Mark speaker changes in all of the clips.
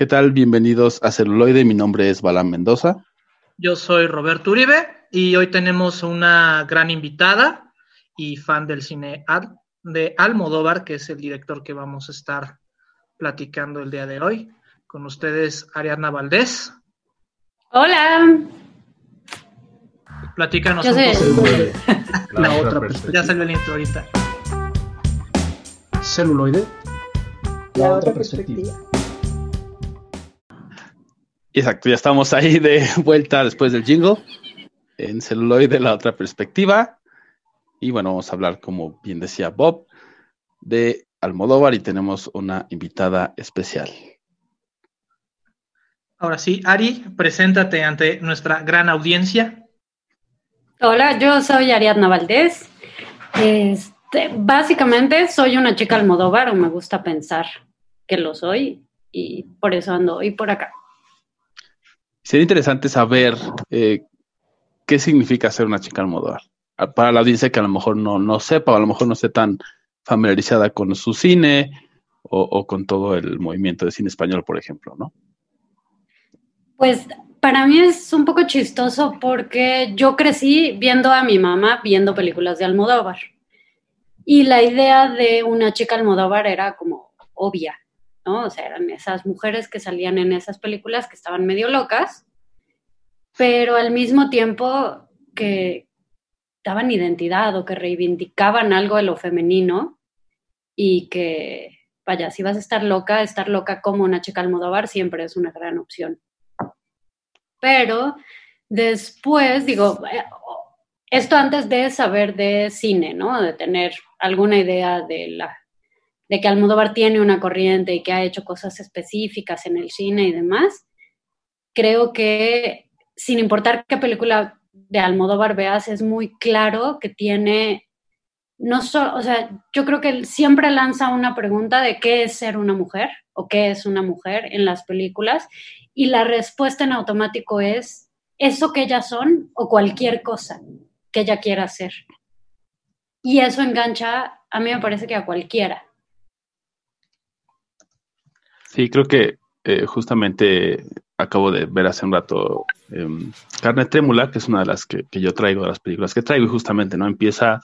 Speaker 1: ¿Qué tal? Bienvenidos a Celuloide. Mi nombre es Balán Mendoza.
Speaker 2: Yo soy Roberto Uribe y hoy tenemos una gran invitada y fan del cine de Almodóvar, que es el director que vamos a estar platicando el día de hoy. Con ustedes, Ariadna Valdés.
Speaker 3: Hola.
Speaker 2: Platícanos un poco de la, otra perspectiva. Ya salió el intro ahorita.
Speaker 4: Celuloide. La, otra perspectiva.
Speaker 1: Exacto, ya estamos ahí de vuelta después del jingle en celuloide, la otra perspectiva. Y bueno, vamos a hablar, como bien decía Bob, de Almodóvar y tenemos una invitada especial.
Speaker 2: Ahora sí, Ari, preséntate ante nuestra gran audiencia.
Speaker 3: Hola, yo soy Ariadna Valdés. Este, básicamente soy una chica Almodóvar o me gusta pensar que lo soy y por eso ando hoy por acá.
Speaker 1: Sería interesante saber eh, qué significa ser una chica Almodóvar. Para la audiencia que a lo mejor no, no sepa o a lo mejor no esté tan familiarizada con su cine o, o con todo el movimiento de cine español, por ejemplo, ¿no?
Speaker 3: Pues para mí es un poco chistoso porque yo crecí viendo a mi mamá viendo películas de Almodóvar. Y la idea de una chica Almodóvar era como obvia, ¿no? O sea, eran esas mujeres que salían en esas películas que estaban medio locas, pero al mismo tiempo que daban identidad o que reivindicaban algo de lo femenino y que, vaya, si vas a estar loca, estar loca como una chica Almodóvar siempre es una gran opción pero después, digo, esto antes de saber de cine, ¿no? De tener alguna idea de la de que Almodóvar tiene una corriente y que ha hecho cosas específicas en el cine y demás, creo que sin importar qué película de Almodóvar veas, es muy claro que tiene, no solo, o sea, yo creo que él siempre lanza una pregunta de qué es ser una mujer o qué es una mujer en las películas y la respuesta en automático es eso que ellas son o cualquier cosa que ella quiera hacer. Y eso engancha, a mí me parece que a cualquiera.
Speaker 1: Sí, creo que eh, justamente acabo de ver hace un rato em, Carne Trémula, que es una de las que, que, yo traigo, de las películas que traigo, y justamente, ¿no? Empieza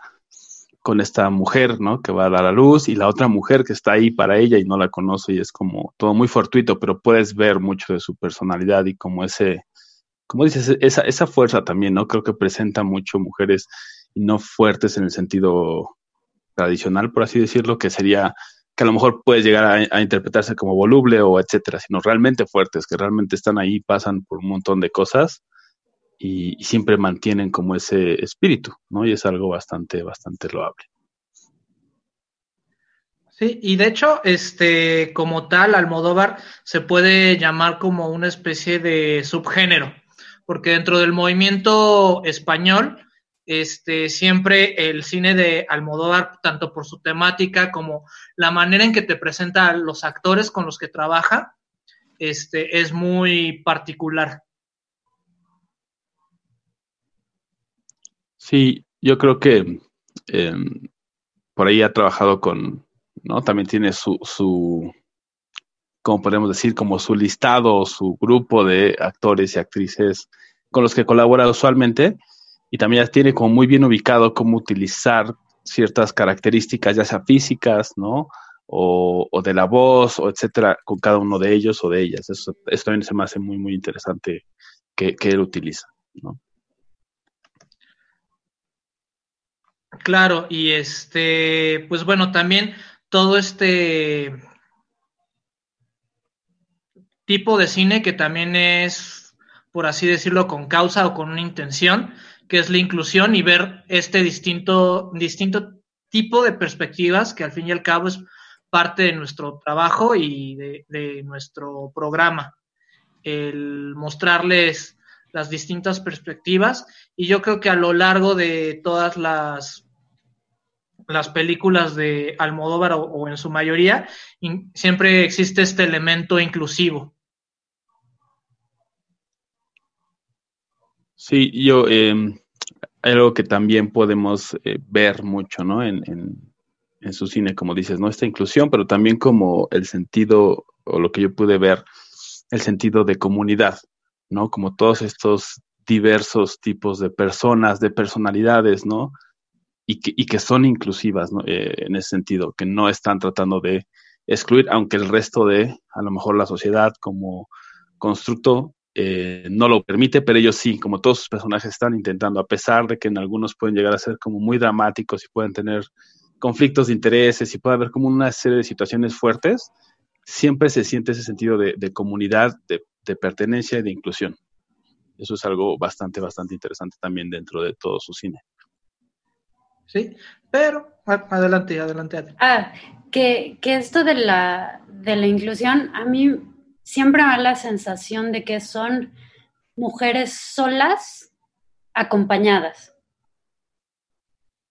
Speaker 1: con esta mujer, ¿no? Que va a dar a luz y la otra mujer que está ahí para ella y no la conoce y es como todo muy fortuito, pero puedes ver mucho de su personalidad y como ese, como dices, esa, esa fuerza también, ¿no? Creo que presenta mucho mujeres no fuertes en el sentido tradicional, por así decirlo, que sería que a lo mejor puedes llegar a, a, interpretarse como voluble o etcétera, sino realmente fuertes, que realmente están ahí, pasan por un montón de cosas y, y, siempre mantienen como ese espíritu, ¿no? Y es algo bastante, bastante loable.
Speaker 2: Sí, y de hecho, este, como tal, Almodóvar se puede llamar como una especie de subgénero, porque dentro del movimiento español, este, siempre el cine de Almodóvar, tanto por su temática como la manera en que te presenta a los actores con los que trabaja, este, es muy particular.
Speaker 1: Sí, yo creo que eh, por ahí ha trabajado con, ¿no? También tiene su, su, como podemos decir, como su listado, su grupo de actores y actrices con los que colabora usualmente, y también ya tiene como muy bien ubicado cómo utilizar ciertas características, ya sea físicas, ¿no? O, o, de la voz, o etcétera, con cada uno de ellos o de ellas. Eso, eso también se me hace muy, muy interesante que, que él utiliza, ¿no?
Speaker 2: Claro, y este, pues bueno, también todo este tipo de cine que también es, por así decirlo, con causa o con una intención, que es la inclusión y ver este distinto, distinto tipo de perspectivas que al fin y al cabo es parte de nuestro trabajo y de, nuestro programa. El mostrarles las distintas perspectivas y yo creo que a lo largo de todas las las películas de Almodóvar o, en su mayoría, siempre existe este elemento inclusivo.
Speaker 1: Sí, yo, eh, algo que también podemos eh, ver mucho, ¿no? En, en, en, su cine, como dices, ¿no? Esta inclusión, pero también como el sentido, o lo que yo pude ver, el sentido de comunidad, ¿no? Como todos estos diversos tipos de personas, de personalidades, ¿no? Y que, y que son inclusivas ¿no? Eh, en ese sentido, que no están tratando de excluir, aunque el resto de, a lo mejor la sociedad como constructo eh, no lo permite, pero ellos sí, como todos sus personajes están intentando, a pesar de que en algunos pueden llegar a ser como muy dramáticos y pueden tener conflictos de intereses y puede haber como una serie de situaciones fuertes, siempre se siente ese sentido de, comunidad, de, pertenencia y de inclusión. Eso es algo bastante, bastante interesante también dentro de todo su cine.
Speaker 2: Sí, pero adelante, adelante.
Speaker 3: Ah, que, que esto de la, de la inclusión, a mí siempre me da la sensación de que son mujeres solas acompañadas.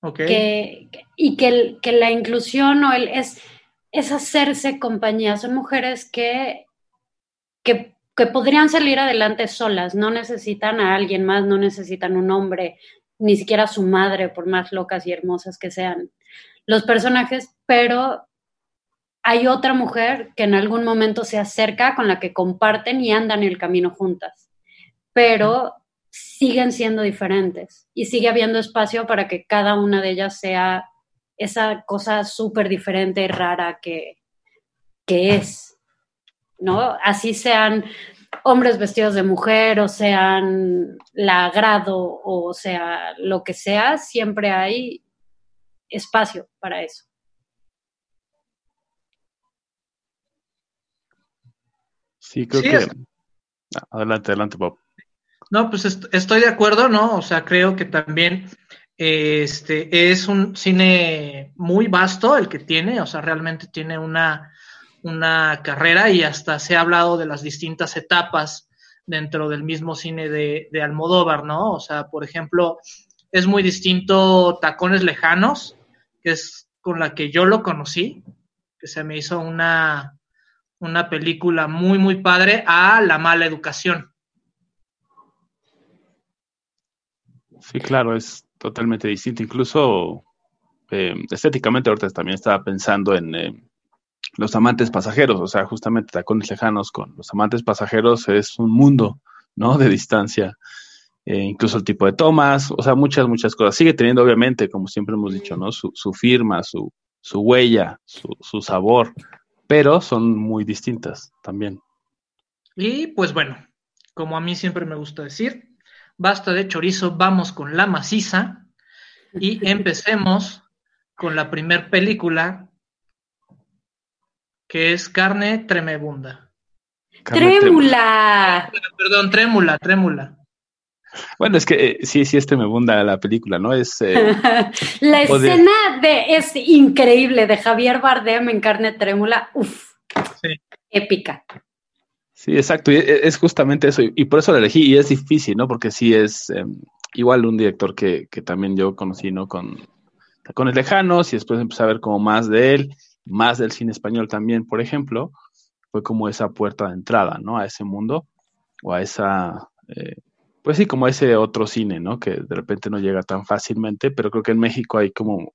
Speaker 2: Okay.
Speaker 3: y que, que, la inclusión o el, es, es hacerse compañía. Son mujeres que, que, que, podrían salir adelante solas, no necesitan a alguien más, no necesitan un hombre, ni siquiera a su madre, por más locas y hermosas que sean los personajes, pero hay otra mujer que en algún momento se acerca con la que comparten y andan el camino juntas, pero siguen siendo diferentes y sigue habiendo espacio para que cada una de ellas sea esa cosa súper diferente y rara que, que es, ¿no? Así sean hombres vestidos de mujer o sean la agrado o sea lo que sea, siempre hay espacio para eso.
Speaker 1: Sí, creo que... Adelante, adelante, Bob.
Speaker 2: No, pues estoy de acuerdo, ¿no? O sea, creo que también este es un cine muy vasto el que tiene, o sea, realmente tiene una, una carrera y hasta se ha hablado de las distintas etapas dentro del mismo cine de, de Almodóvar, ¿no? O sea, por ejemplo, es muy distinto Tacones Lejanos, que es con la que yo lo conocí, que se me hizo una, una película muy, muy padre a La mala educación.
Speaker 1: Sí, claro, es totalmente distinto. Incluso eh, estéticamente ahorita también estaba pensando en eh, los amantes pasajeros, o sea, justamente tacones lejanos con los amantes pasajeros es un mundo, ¿no? De distancia. Eh, incluso el tipo de tomas, o sea, muchas, muchas cosas. Sigue teniendo, obviamente, como siempre hemos dicho, ¿no? Su, su firma, su, su huella, su, su sabor, pero son muy distintas también.
Speaker 2: Y pues bueno, como a mí siempre me gusta decir, basta de chorizo, vamos con la maciza y empecemos con la primer película que es Carne Tremebunda.
Speaker 3: Trémula.
Speaker 2: Perdón, trémula, trémula.
Speaker 1: Bueno, es que eh, sí, sí, este me bunda la película, ¿no? Es eh,
Speaker 3: la escena de es increíble de Javier Bardem en carne trémula, uff, épica.
Speaker 1: Sí, exacto, y e, es justamente eso, y por eso la elegí, y es difícil, ¿no? Porque sí es em, igual un director que, que, también yo conocí, ¿no? Con Tacones Lejanos, y después empecé a ver como más de él, más del cine español también, por ejemplo, fue como esa puerta de entrada, ¿no? A ese mundo, o a esa... Pues sí, como ese otro cine, ¿no? Que de repente no llega tan fácilmente, pero creo que en México hay como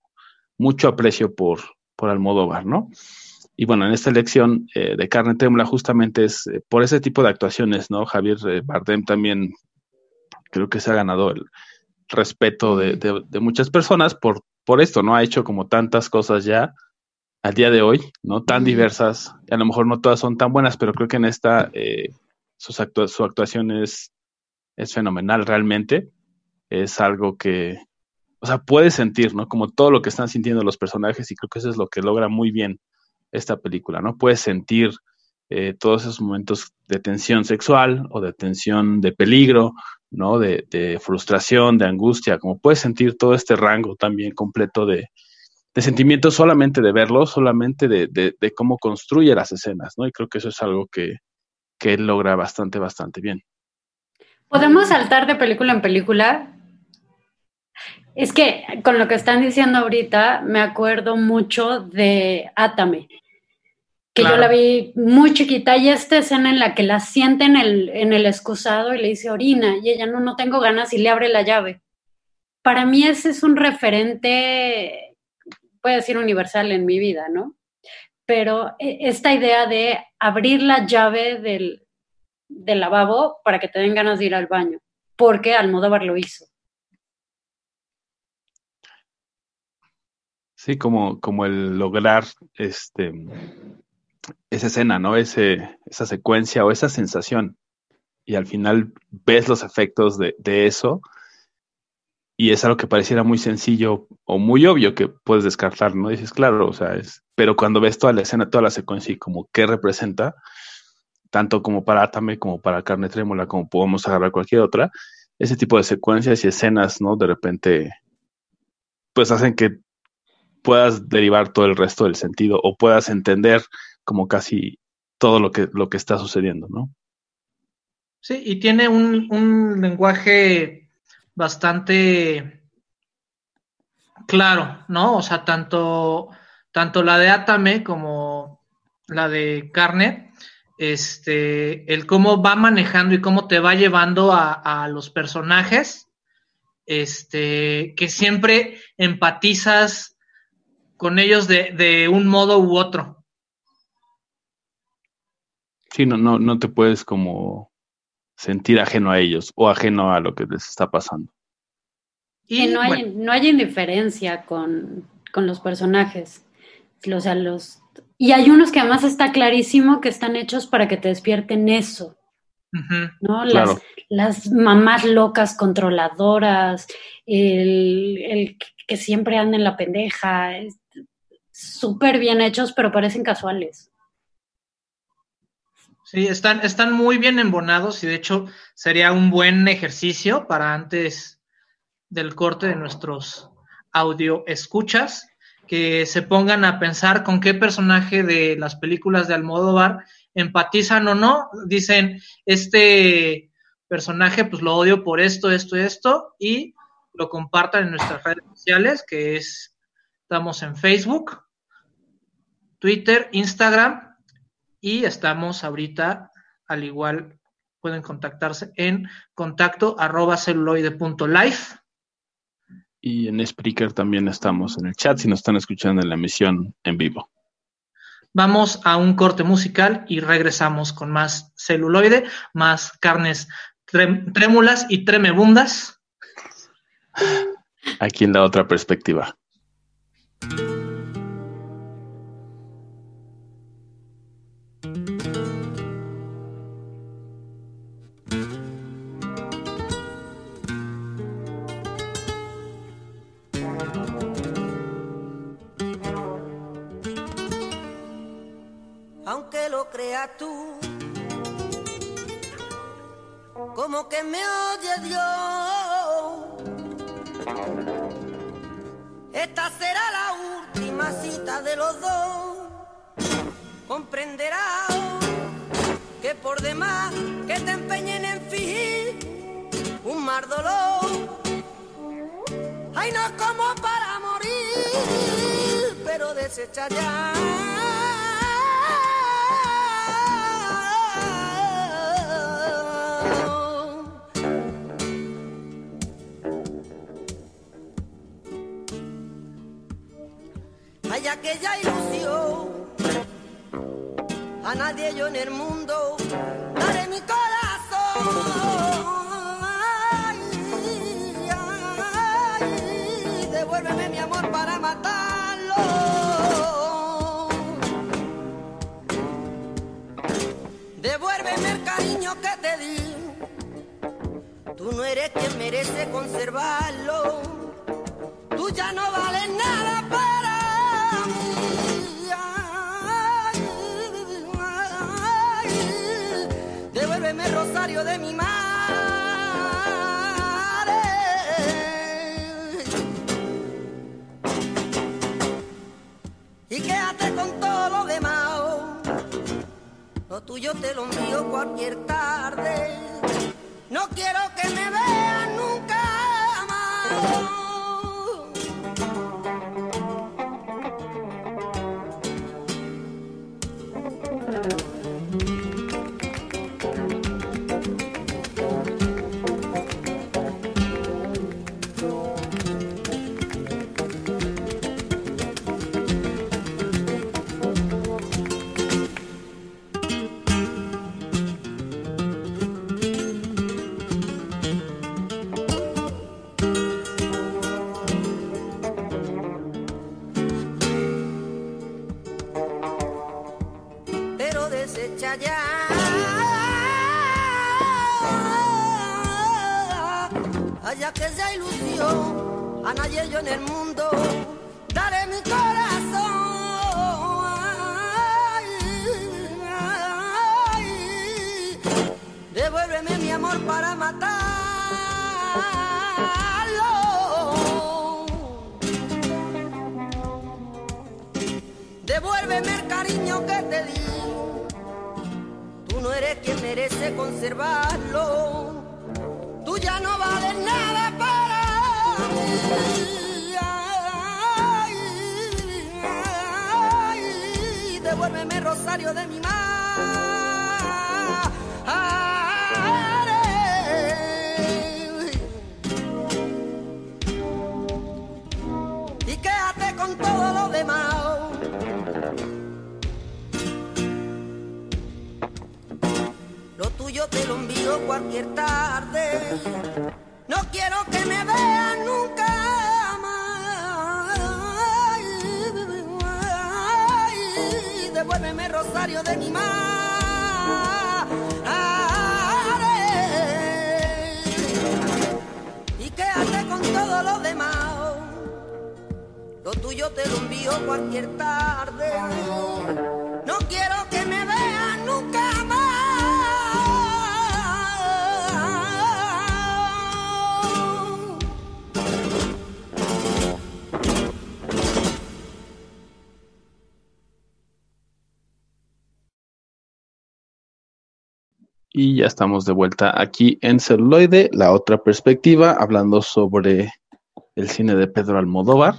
Speaker 1: mucho aprecio por, por Almodóvar, ¿no? Y bueno, en esta elección eh, de Carne Trémula justamente es eh, por ese tipo de actuaciones, ¿no? Javier eh, Bardem también creo que se ha ganado el respeto de, de, muchas personas por, por esto, ¿no? Ha hecho como tantas cosas ya al día de hoy, ¿no? Tan diversas, a lo mejor no todas son tan buenas, pero creo que en esta sus su actuación es es fenomenal realmente. Es algo que, o sea, puedes sentir, ¿no? Como todo lo que están sintiendo los personajes y creo que eso es lo que logra muy bien esta película, ¿no? Puedes sentir eh, todos esos momentos de tensión sexual o de tensión de peligro, ¿no? De, de, frustración, de angustia, como puedes sentir todo este rango también completo de, sentimientos solamente de verlo, solamente de, de, cómo construye las escenas, ¿no? Y creo que eso es algo que, que él logra bastante, bastante bien.
Speaker 3: ¿Podemos saltar de película en película? Es que con lo que están diciendo ahorita, me acuerdo mucho de Atame, que yo la vi muy chiquita y esta escena en la que la siente en el, en el excusado y le dice orina y ella no, no tengo ganas y le abre la llave. Para mí ese es un referente, puede decir universal en mi vida, ¿no? Pero e, esta idea de abrir la llave del, del lavabo para que te den ganas de ir al baño, porque Almodóvar lo hizo.
Speaker 5: Sí, como, como el lograr este esa escena, ¿no? Ese, esa secuencia o esa sensación. Y al final ves los efectos de, de eso y es algo que pareciera muy sencillo o muy obvio que puedes descartar, ¿no? Dices, claro, o sea, es, pero cuando ves toda la escena, toda la secuencia y como qué representa, tanto como para Atame, como para Carne Trémola, como podemos agarrar cualquier otra, ese tipo de secuencias y escenas, ¿no? De repente, pues hacen que puedas derivar todo el resto del sentido o puedas entender como casi todo lo que, lo que está sucediendo, ¿no?
Speaker 2: Sí, y tiene un, un lenguaje bastante claro, ¿no? O sea, tanto, tanto la de Atame como la de Carne, este, el cómo va manejando y cómo te va llevando a, a los personajes, este, que siempre empatizas con ellos de, de, un modo u otro.
Speaker 5: Sí, no, no, no te puedes como sentir ajeno a ellos o ajeno a lo que les está pasando.
Speaker 3: Y no hay, bueno. no hay indiferencia con, con, los personajes. O sea, los, y hay unos que además está clarísimo que están hechos para que te despierten eso. Uh -huh. ¿no? Claro. Las, las, mamás locas controladoras, el, el, que siempre anda en la pendeja, súper bien hechos, pero parecen casuales.
Speaker 2: Sí, están, están muy bien embonados y de hecho sería un buen ejercicio para antes del corte de nuestros audio escuchas que se pongan a pensar con qué personaje de las películas de Almodóvar empatizan o no. Dicen, este personaje pues lo odio por esto, esto, esto y lo compartan en nuestras redes sociales que es, estamos en Facebook, Twitter, Instagram y estamos ahorita, al igual, pueden contactarse en contacto arroba celuloide.life.
Speaker 5: Y en Spreaker también estamos en el chat si nos están escuchando en la emisión en vivo.
Speaker 2: Vamos a un corte musical y regresamos con más celuloide, más carnes trémulas y tremebundas.
Speaker 5: Aquí en la otra perspectiva.
Speaker 6: Conservarlo. Tú ya no vales nada para
Speaker 5: mí. Devuélveme rosario de mi madre. Tuyo te lo envío cualquier tarde. No quiero que me vean nunca más. Devuélveme rosario de mi madre. Y quédate con todo lo demás. Lo tuyo te lo envío cualquier tarde.
Speaker 1: Y ya estamos de vuelta aquí en Celuloide, la otra perspectiva, hablando sobre el cine de Pedro Almodóvar.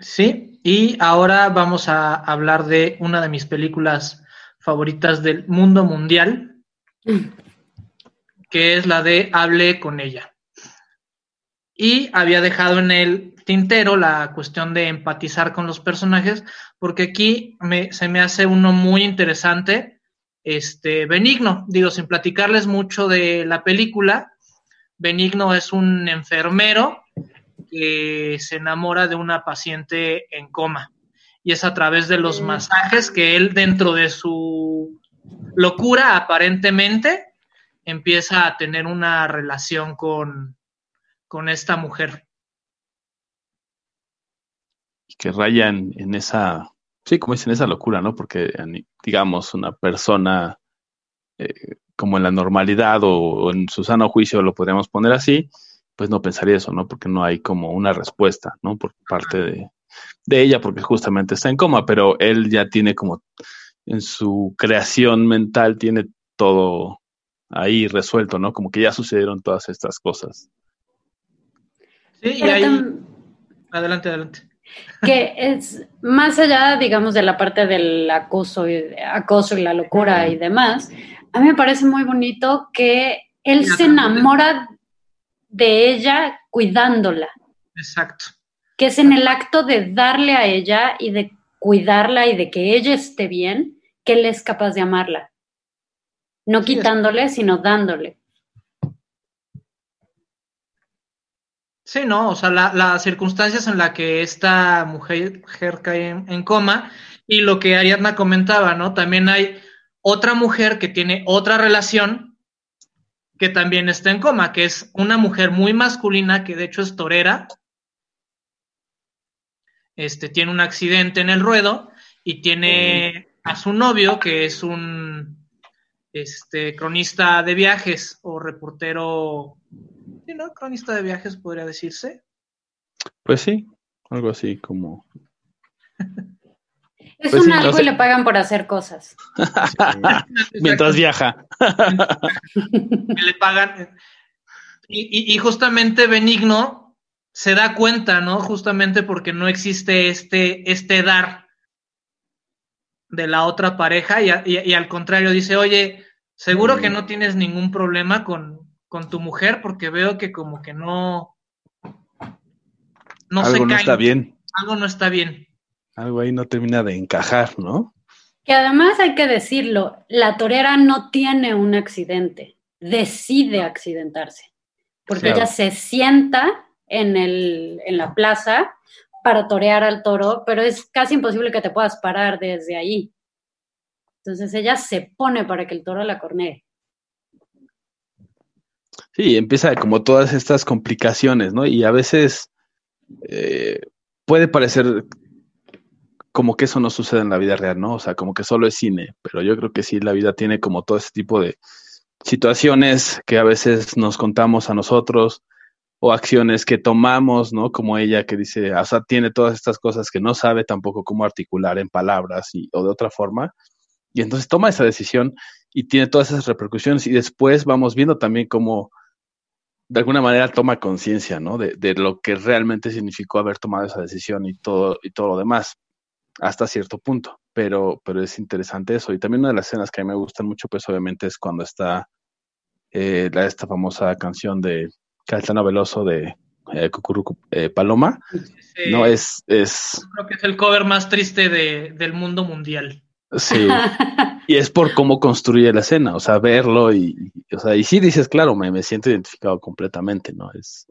Speaker 2: Sí, y ahora vamos a hablar de una de mis películas favoritas del mundo mundial, que es la de Hable con ella. Y había dejado en el tintero la cuestión de empatizar con los personajes, porque aquí me, se me hace uno muy interesante, este, Benigno, digo, sin platicarles mucho de la película, Benigno es un enfermero que se enamora de una paciente en coma. Y es a través de los masajes que él, dentro de su locura, aparentemente, empieza a tener una relación con, con esta mujer.
Speaker 1: Y que raya en, en esa, sí, como dicen, esa locura, ¿no? Porque, digamos, una persona eh, como en la normalidad o, o en su sano juicio, lo podríamos poner así, pues no pensaría eso, ¿no? Porque no hay como una respuesta, ¿no? Por parte de, de, ella, porque justamente está en coma, pero él ya tiene como en su creación mental, tiene todo ahí resuelto, ¿no? Como que ya sucedieron todas estas cosas.
Speaker 2: Sí, y ahí... Adelante, adelante.
Speaker 3: Que es más allá, digamos, de la parte del acoso y, acoso y la locura y demás, a mí me parece muy bonito que él se enamora de ella cuidándola.
Speaker 2: Exacto.
Speaker 3: Que es en el acto de darle a ella y de cuidarla y de que ella esté bien, que él es capaz de amarla. No quitándole, sino dándole.
Speaker 2: Sí, no, o sea, la- las circunstancias en las que esta mujer, mujer cae en, en coma y lo que Ariadna comentaba, ¿no? También hay otra mujer que tiene otra relación que también está en coma, que es una mujer muy masculina que de hecho es torera, este, tiene un accidente en el ruedo y tiene a su novio que es un este, cronista de viajes o reportero, sí, ¿no? Cronista de viajes podría decirse.
Speaker 1: Pues sí, algo así como.
Speaker 3: Es
Speaker 1: Pues
Speaker 3: un
Speaker 1: sí,
Speaker 3: algo
Speaker 1: no sé.
Speaker 3: y le pagan por hacer cosas.
Speaker 1: Mientras viaja.
Speaker 2: le pagan. Y, y- y justamente Benigno se da cuenta, ¿no? Justamente porque no existe este, este dar de la otra pareja y, a- y- y al contrario dice, oye, seguro que no tienes ningún problema con, con tu mujer porque veo que como que no... No se
Speaker 1: algo no está bien.
Speaker 2: Algo no está bien.
Speaker 1: Algo ahí no termina de encajar, ¿no?
Speaker 3: Que además hay que decirlo, la torera no tiene un accidente, decide accidentarse, porque
Speaker 1: Claro.
Speaker 3: ella se sienta en, el, en la plaza para torear al toro, pero es casi imposible que te puedas parar desde ahí. Entonces ella se pone para que el toro la cornee.
Speaker 1: Sí, empieza como todas estas complicaciones, ¿no? Y a veces eh, puede parecer como que eso no sucede en la vida real, ¿no? O sea, como que solo es cine, pero yo creo que sí, la vida tiene como todo ese tipo de situaciones que a veces nos contamos a nosotros o acciones que tomamos, ¿no? Como ella que dice, o sea, tiene todas estas cosas que no sabe tampoco cómo articular en palabras y, o de otra forma, y entonces toma esa decisión y tiene todas esas repercusiones y después vamos viendo también cómo de alguna manera toma conciencia, ¿no? De, de, lo que realmente significó haber tomado esa decisión y todo, y todo lo demás, hasta cierto punto. Pero, pero es interesante eso. Y también una de las escenas que a mí me gustan mucho, pues obviamente es cuando está eh, la, esta famosa canción de Caetano Veloso de eh, Cucurucu, eh, Paloma. Sí, no, es, es...
Speaker 2: Creo que es el cover más triste de, del mundo mundial.
Speaker 1: Sí, y es por cómo construye la escena, o sea, verlo y, y o sea, y sí dices, claro, me, me, siento identificado completamente, ¿no? Es,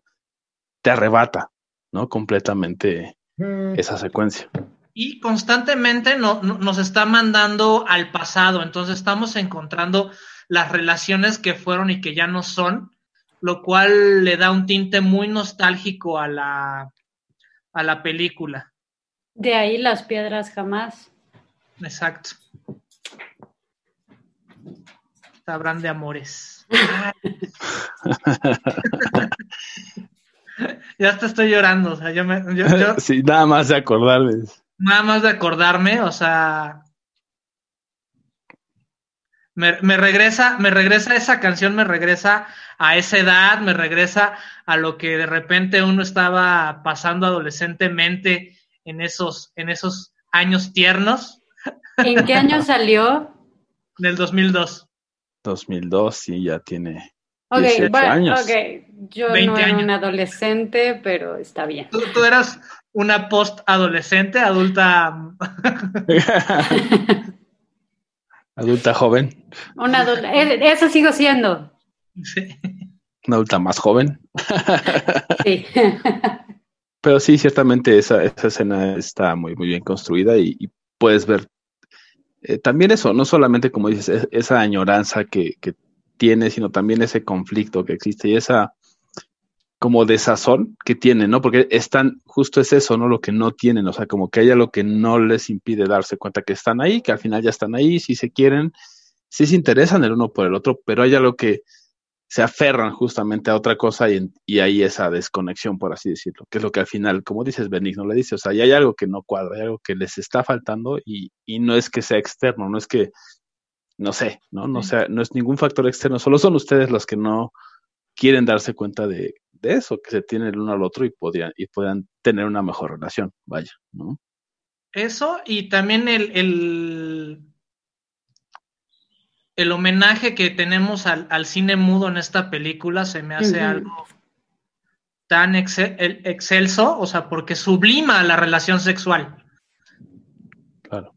Speaker 1: te arrebata, ¿no? Completamente mm. esa secuencia.
Speaker 2: Y constantemente no, no, nos está mandando al pasado, entonces estamos encontrando las relaciones que fueron y que ya no son, lo cual le da un tinte muy nostálgico a la, a la película.
Speaker 3: De ahí las piedras jamás.
Speaker 2: Exacto. Sabrán de amores. ya te estoy llorando, o sea, yo me. Yo, yo,
Speaker 1: sí, nada más de acordarme.
Speaker 2: Nada más de acordarme, o sea. Me, me, regresa, me regresa esa canción, me regresa a esa edad, me regresa a lo que de repente uno estaba pasando adolescentemente en esos, en esos años tiernos.
Speaker 3: ¿En qué año salió?
Speaker 2: En el 2002.
Speaker 1: 2002, sí, ya tiene
Speaker 3: Ok, 18 bueno, años. okay. yo no era años. un adolescente, pero está bien.
Speaker 2: ¿Tú, tú eras una post-adolescente, adulta?
Speaker 1: adulta joven.
Speaker 3: Una adulta, eso sigo siendo.
Speaker 2: Sí.
Speaker 1: Una adulta más joven.
Speaker 3: sí.
Speaker 1: Pero sí, ciertamente esa, esa escena está muy, muy bien construida y, y puedes ver eh, también eso, no solamente como dices, es, esa añoranza que, que, tiene, sino también ese conflicto que existe y esa como desazón que tienen, ¿no? Porque están, justo es eso, ¿no? Lo que no tienen, o sea, como que haya lo que no les impide darse cuenta que están ahí, que al final ya están ahí, si se quieren, si se interesan el uno por el otro, pero hay algo que se aferran justamente a otra cosa y, y hay esa desconexión, por así decirlo, que es lo que al final, como dices, Benigno le dice, o sea, ya hay algo que no cuadra, hay algo que les está faltando y, y no es que sea externo, no es que, no sé, no, no, sea, no es ningún factor externo, solo son ustedes los que no quieren darse cuenta de, de eso, que se tienen el uno al otro y podían, y puedan tener una mejor relación, vaya, ¿no?
Speaker 2: Eso y también el, el el homenaje que tenemos al, al, cine mudo en esta película se me hace uh -huh. algo tan excel, excelso, o sea, porque sublima la relación sexual.
Speaker 1: Claro.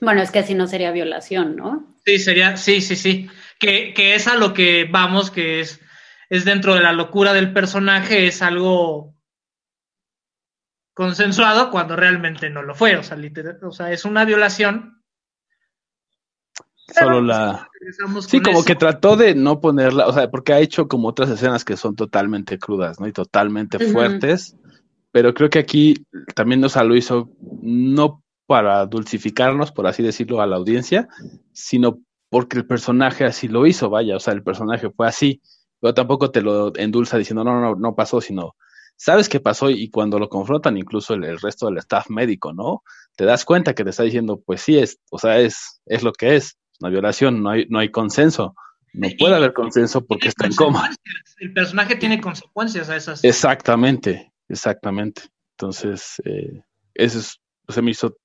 Speaker 3: Bueno, es que así no sería violación, ¿no?
Speaker 2: Sí, sería, sí, sí, sí. Que, que es a lo que vamos, que es, es dentro de la locura del personaje, es algo consensuado cuando realmente no lo fue. O sea, literal, o sea es una violación,
Speaker 1: Solo la. Sí, como eso. que trató de no ponerla, o sea, porque ha hecho como otras escenas que son totalmente crudas, ¿no? Y totalmente uh -huh. fuertes. Pero creo que aquí también, o sea, lo hizo no para dulcificarnos, por así decirlo, a la audiencia, sino porque el personaje así lo hizo, vaya, o sea, el personaje fue así, pero tampoco te lo endulza diciendo, no, no, no pasó, sino sabes qué pasó y cuando lo confrontan incluso el, el, resto del staff médico, ¿no? Te das cuenta que te está diciendo, pues sí es, o sea, es, es lo que es una violación, no hay, no hay consenso. No puede haber consenso porque está en coma.
Speaker 2: El personaje tiene consecuencias a esas.
Speaker 1: Exactamente, exactamente. Entonces, eh, eso es, se me hizo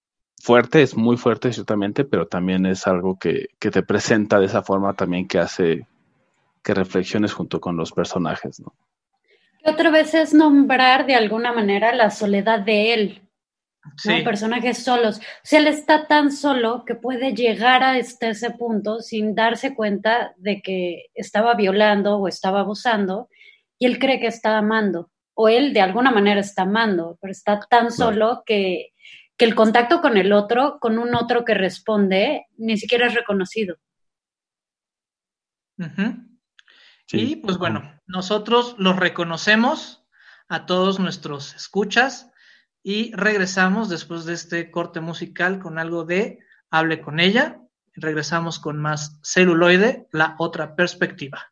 Speaker 1: fuerte, es muy fuerte ciertamente, pero también es algo que, que te presenta de esa forma también que hace que reflexiones junto con los personajes, ¿no?
Speaker 3: Otra vez es nombrar de alguna manera la soledad de él, Sí. ¿no? Personajes solos. O sea, él está tan solo que puede llegar a este, ese punto sin darse cuenta de que estaba violando o estaba abusando y él cree que está amando. o él de alguna manera está amando, pero está tan solo que, que el contacto con el otro, con un otro que responde, ni siquiera es reconocido.
Speaker 1: Sí.
Speaker 2: Y pues bueno, nosotros los reconocemos a todos nuestros escuchas y regresamos después de este corte musical con algo de Hable con ella. Regresamos con más celuloide, la otra perspectiva.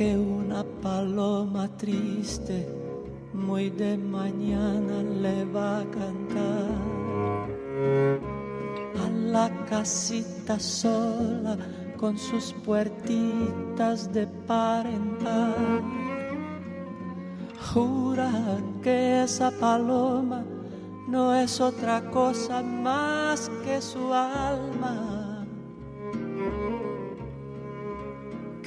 Speaker 7: Que una paloma triste muy de mañana le va a cantar a la casita sola con sus puertitas de par en par. Juran que esa paloma no es otra cosa más que su alma,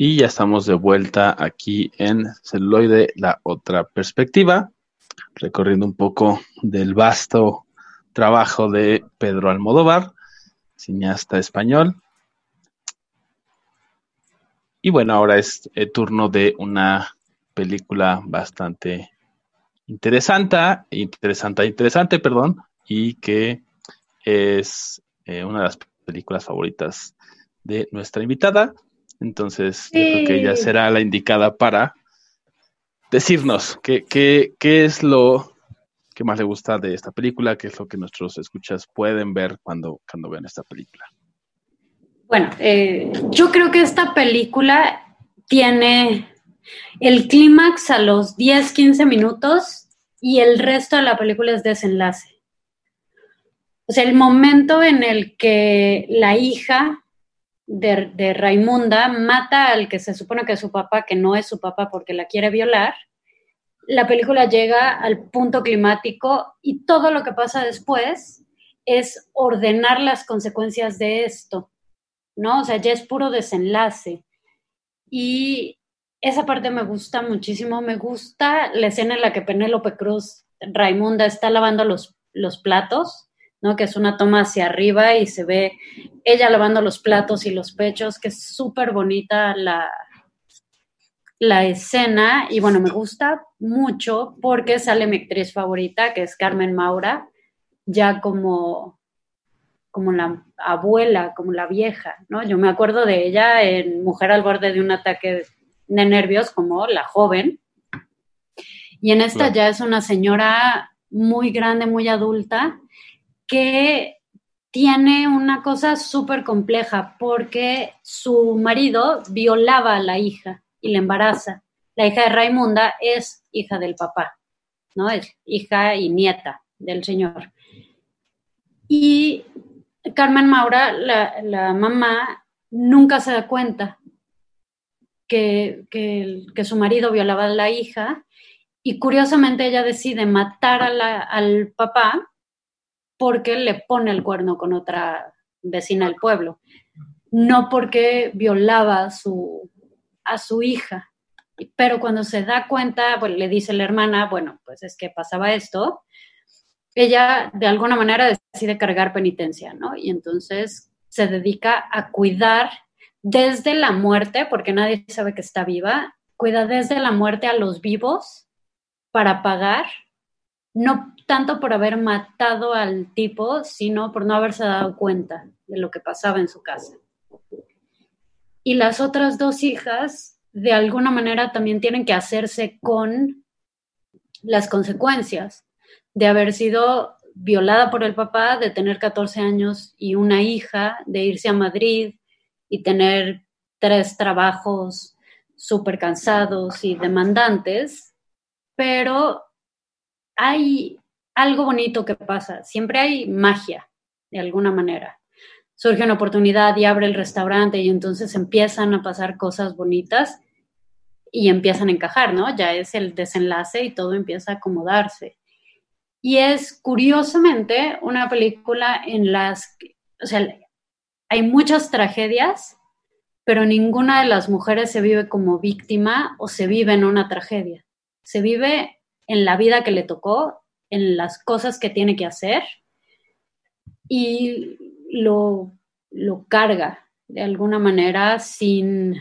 Speaker 1: Y ya estamos de vuelta aquí en Celuloide, la otra perspectiva, recorriendo un poco del vasto trabajo de Pedro Almodóvar, cineasta español. Y bueno, ahora es el turno de una película bastante interesante, interesante, interesante, perdón, y que es eh, una de las películas favoritas de nuestra invitada. Entonces, yo creo que ella será la indicada para decirnos qué, qué, qué es lo que más le gusta de esta película, qué es lo que nuestros escuchas pueden ver cuando, cuando vean esta película.
Speaker 3: Bueno, eh, yo creo que esta película tiene el clímax a los 10, 15 minutos y el resto de la película es desenlace. O sea, el momento en el que la hija de, de, Raimunda mata al que se supone que es su papá, que no es su papá porque la quiere violar, la película llega al punto climático y todo lo que pasa después es ordenar las consecuencias de esto, ¿no? O sea, ya es puro desenlace. Y esa parte me gusta muchísimo. Me gusta la escena en la que Penélope Cruz, Raimunda, está lavando los, los platos, ¿no? Que es una toma hacia arriba y se ve ella lavando los platos y los pechos, que es súper bonita la, la escena y bueno, me gusta mucho porque sale mi actriz favorita, que es Carmen Maura, ya como, como la abuela, como la vieja, ¿no? Yo me acuerdo de ella en Mujer al borde de un ataque de nervios, como la joven. Y en esta ya es una señora muy grande, muy adulta, que tiene una cosa súper compleja porque su marido violaba a la hija y la embaraza. La hija de Raimunda es hija del papá, ¿no? Es hija y nieta del señor. Y Carmen Maura, la, mamá, nunca se da cuenta que, que, su marido violaba a la hija y curiosamente ella decide matar al papá porque le pone el cuerno con otra vecina del pueblo, no porque violaba a su hija. Pero cuando se da cuenta, pues le dice la hermana, bueno, pues es que pasaba esto, ella de alguna manera decide cargar penitencia, ¿no? Y entonces se dedica a cuidar desde la muerte, porque nadie sabe que está viva, cuida desde la muerte a los vivos para pagar, no tanto por haber matado al tipo, sino por no haberse dado cuenta de lo que pasaba en su casa. Y las otras dos hijas de alguna manera también tienen que hacerse con las consecuencias de haber sido violada por el papá, de tener 14 años y una hija, de irse a Madrid y tener tres trabajos súper cansados y demandantes, pero hay algo bonito que pasa, siempre hay magia, de alguna manera surge una oportunidad y abre el restaurante y entonces empiezan a pasar cosas bonitas y empiezan a encajar, ¿no? Ya es el desenlace y todo empieza a acomodarse. Y es curiosamente una película en las, o sea, hay muchas tragedias, pero ninguna de las mujeres se vive como víctima o se vive en una tragedia. Se vive en la vida que le tocó, en las cosas que tiene que hacer y lo, lo carga de alguna manera sin,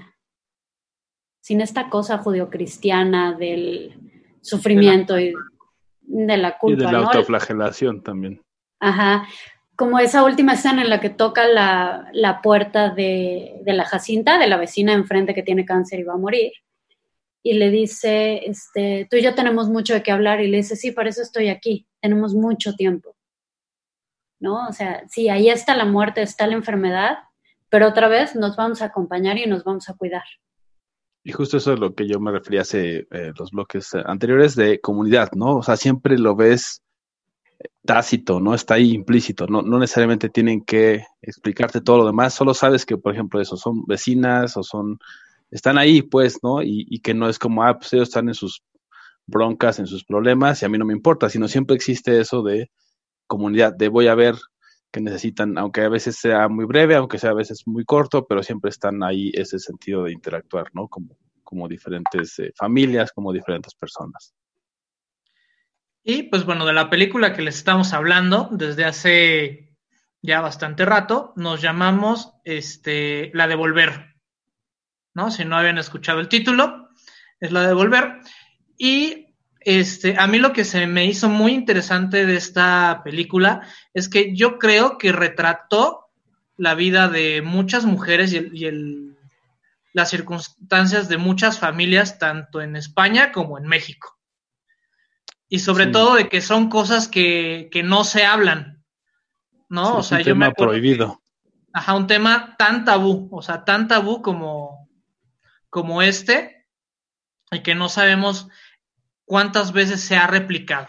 Speaker 3: sin esta cosa judio-cristiana del sufrimiento y de la culpa.
Speaker 1: Y de la autoflagelación también.
Speaker 3: Ajá. Como esa última escena en la que toca la, la puerta de, de, la Jacinta, de la vecina enfrente que tiene cáncer y va a morir. Y le dice, este, tú y yo tenemos mucho de qué hablar. Y le dice, sí, para eso estoy aquí. Tenemos mucho tiempo. ¿no? O sea, sí, ahí está la muerte, está la enfermedad, pero otra vez nos vamos a acompañar y nos vamos a cuidar.
Speaker 1: Y justo eso es lo que yo me refería hace eh, los bloques anteriores de comunidad, ¿no? O sea, siempre lo ves tácito, ¿no? Está ahí implícito, no, no necesariamente tienen que explicarte todo lo demás, solo sabes que, por ejemplo, eso, son vecinas o son, están ahí, pues, ¿no? Y, que no es como, ah, pues ellos están en sus broncas, en sus problemas, y a mí no me importa, sino siempre existe eso de, comunidad de voy a ver que necesitan, aunque a veces sea muy breve, aunque sea a veces muy corto, pero siempre están ahí ese sentido de interactuar, ¿no? Como, como diferentes eh, familias, como diferentes personas.
Speaker 2: Y pues bueno, de la película que les estamos hablando desde hace ya bastante rato, nos llamamos este, La Devolver, ¿no? Si no habían escuchado el título, es La Devolver. Y este, a mí lo que se me hizo muy interesante de esta película es que yo creo que retrató la vida de muchas mujeres y, el, las circunstancias de muchas familias, tanto en España como en México. Y sobre
Speaker 1: Sí.
Speaker 2: todo de que son cosas que, que no se hablan, ¿no?
Speaker 1: Sí,
Speaker 2: o
Speaker 1: es
Speaker 2: sea,
Speaker 1: un
Speaker 2: yo me
Speaker 1: tema prohibido.
Speaker 2: Ajá, un tema tan tabú, o sea, tan tabú como, como este, y que no sabemos cuántas veces se ha replicado.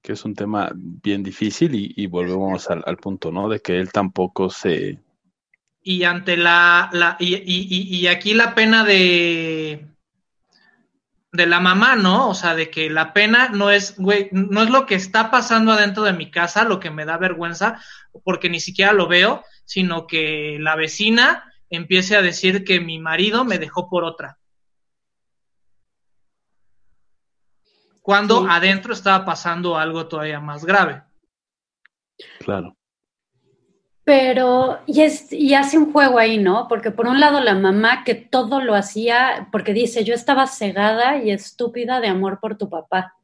Speaker 1: que es un tema bien difícil y, y volvemos al, al punto, ¿no? De que él tampoco se...
Speaker 2: Y ante la, la y, y- y- y aquí la pena de de la mamá, ¿no? O sea, de que la pena no es, güey, no es lo que está pasando adentro de mi casa, lo que me da vergüenza, porque ni siquiera lo veo, sino que la vecina empiece a decir que mi marido me dejó por otra. Cuando
Speaker 3: Sí.
Speaker 2: adentro estaba pasando algo todavía más grave.
Speaker 1: Claro.
Speaker 3: Pero, y, es, y hace un juego ahí, ¿no? Porque por un lado la mamá que todo lo hacía, porque dice, yo estaba cegada y estúpida de amor por tu papá.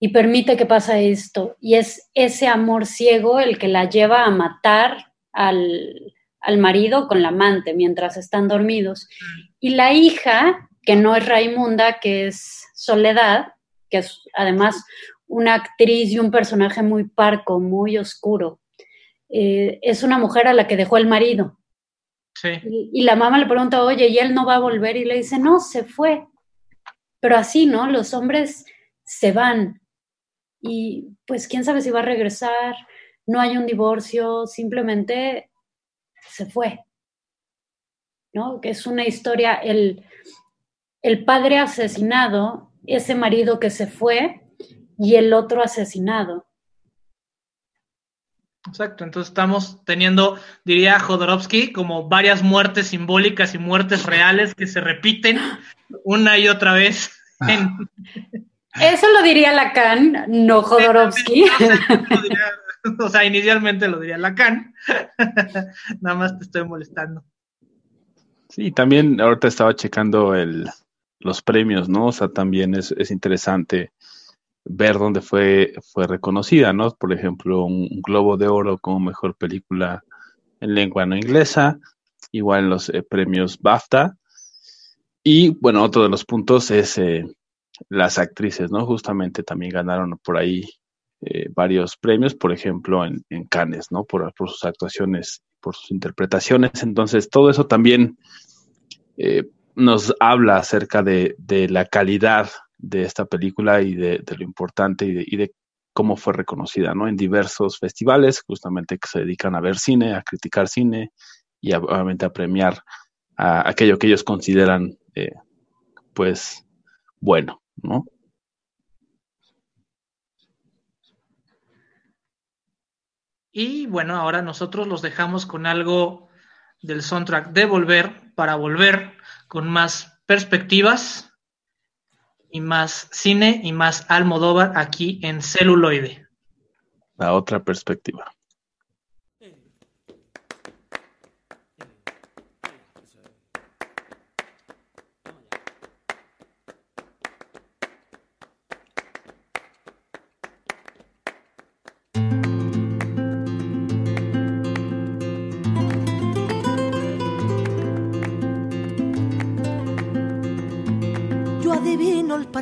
Speaker 3: Y permite que pasa esto. Y es ese amor ciego el que la lleva a matar al, al marido con la amante mientras están dormidos. Y la hija, que no es Raimunda, que es Soledad, que es además una actriz y un personaje muy parco, muy oscuro eh, es una mujer a la que dejó el marido.
Speaker 2: Sí.
Speaker 3: Y, y la mamá le pregunta, oye, ¿y él no va a volver? Y le dice, no, se fue. Pero así, ¿no? Los hombres se van. Y pues quién sabe si va a regresar, no hay un divorcio, simplemente se fue. ¿No? Que es una historia, el, el padre asesinado, ese marido que se fue y el otro asesinado.
Speaker 2: Exacto, entonces estamos teniendo, diría Jodorowsky, como varias muertes simbólicas y muertes reales que se repiten una y otra vez. En,
Speaker 3: Eso lo diría Lacan, no Jodorowsky.
Speaker 2: o sea, inicialmente lo diría Lacan. Nada más te estoy molestando.
Speaker 1: Sí, también ahorita estaba checando el, los premios, ¿no? O sea, también es, es interesante ver dónde fue, fue reconocida, ¿no? Por ejemplo, un, un Globo de Oro como mejor película en lengua no inglesa, igual en los eh, premios BAFTA. Y bueno, otro de los puntos es eh, las actrices, ¿no? Justamente también ganaron por ahí eh, varios premios, por ejemplo, en, Cannes, ¿no? Por, sus actuaciones, por sus interpretaciones. Entonces, todo eso también eh, nos habla acerca de, la calidad de esta película y de, lo importante y de, y de, cómo fue reconocida, ¿no? En diversos festivales, justamente que se dedican a ver cine, a criticar cine y a, obviamente a premiar a aquello que ellos consideran, eh, pues, bueno, ¿no?
Speaker 2: Y bueno, ahora nosotros los dejamos con algo del soundtrack de Volver para volver con más perspectivas y más cine y más Almodóvar aquí en celuloide.
Speaker 1: La otra perspectiva.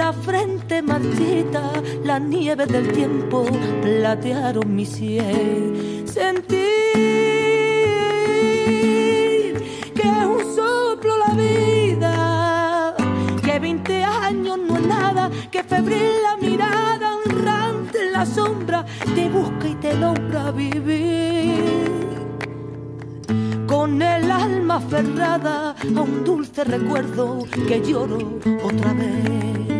Speaker 8: la frente marchita, la nieve del tiempo platearon mi ciel. Sentir que es un soplo la vida, que 20 años no es nada, que febril la mirada, errante en la sombra, te busca y te logra vivir con el alma aferrada a un dulce recuerdo que lloro otra vez.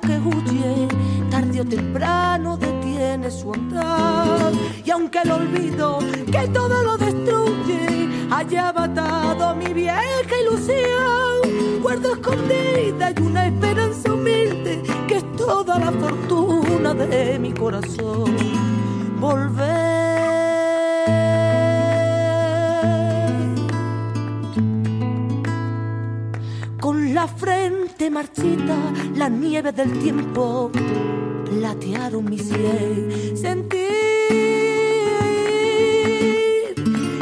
Speaker 8: Que huye tarde o temprano detiene su andar. Y aunque el olvido que todo lo destruye haya matado mi vieja ilusión, guardo escondida y una esperanza humilde que es toda la fortuna de mi corazón. Volver. Marchita, la nieve del tiempo platearon mi sien. Sentir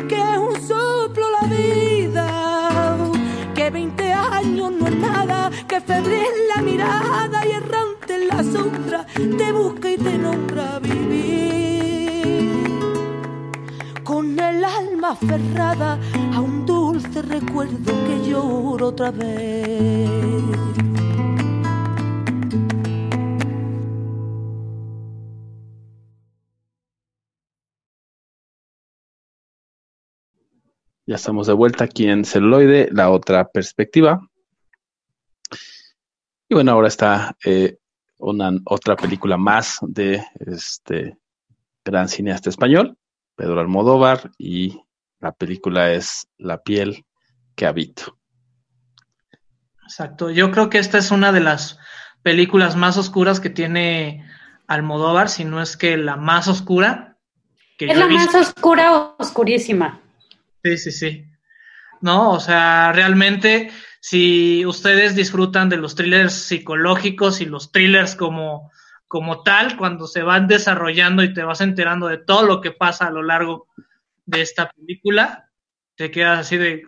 Speaker 8: que es un soplo la vida, que 20 años no es nada, que febril la mirada y errante en la sombra te busca y te nombra vivir con el alma aferrada recuerdo que lloro otra vez.
Speaker 1: Ya estamos de vuelta aquí en celuloide, la otra perspectiva. Y bueno, ahora está eh, una otra película más de este gran cineasta español, Pedro Almodóvar, y la película es La piel que habito.
Speaker 2: Exacto. Yo creo que esta es una de las películas más oscuras que tiene Almodóvar, si no es que la más oscura. Que
Speaker 3: Es
Speaker 2: yo
Speaker 3: la
Speaker 2: he visto.
Speaker 3: más oscura, oscurísima.
Speaker 2: Sí, sí, sí. No, o sea, realmente, si ustedes disfrutan de los thrillers psicológicos y los thrillers como, como tal, cuando se van desarrollando y te vas enterando de todo lo que pasa a lo largo de esta película, te quedas así de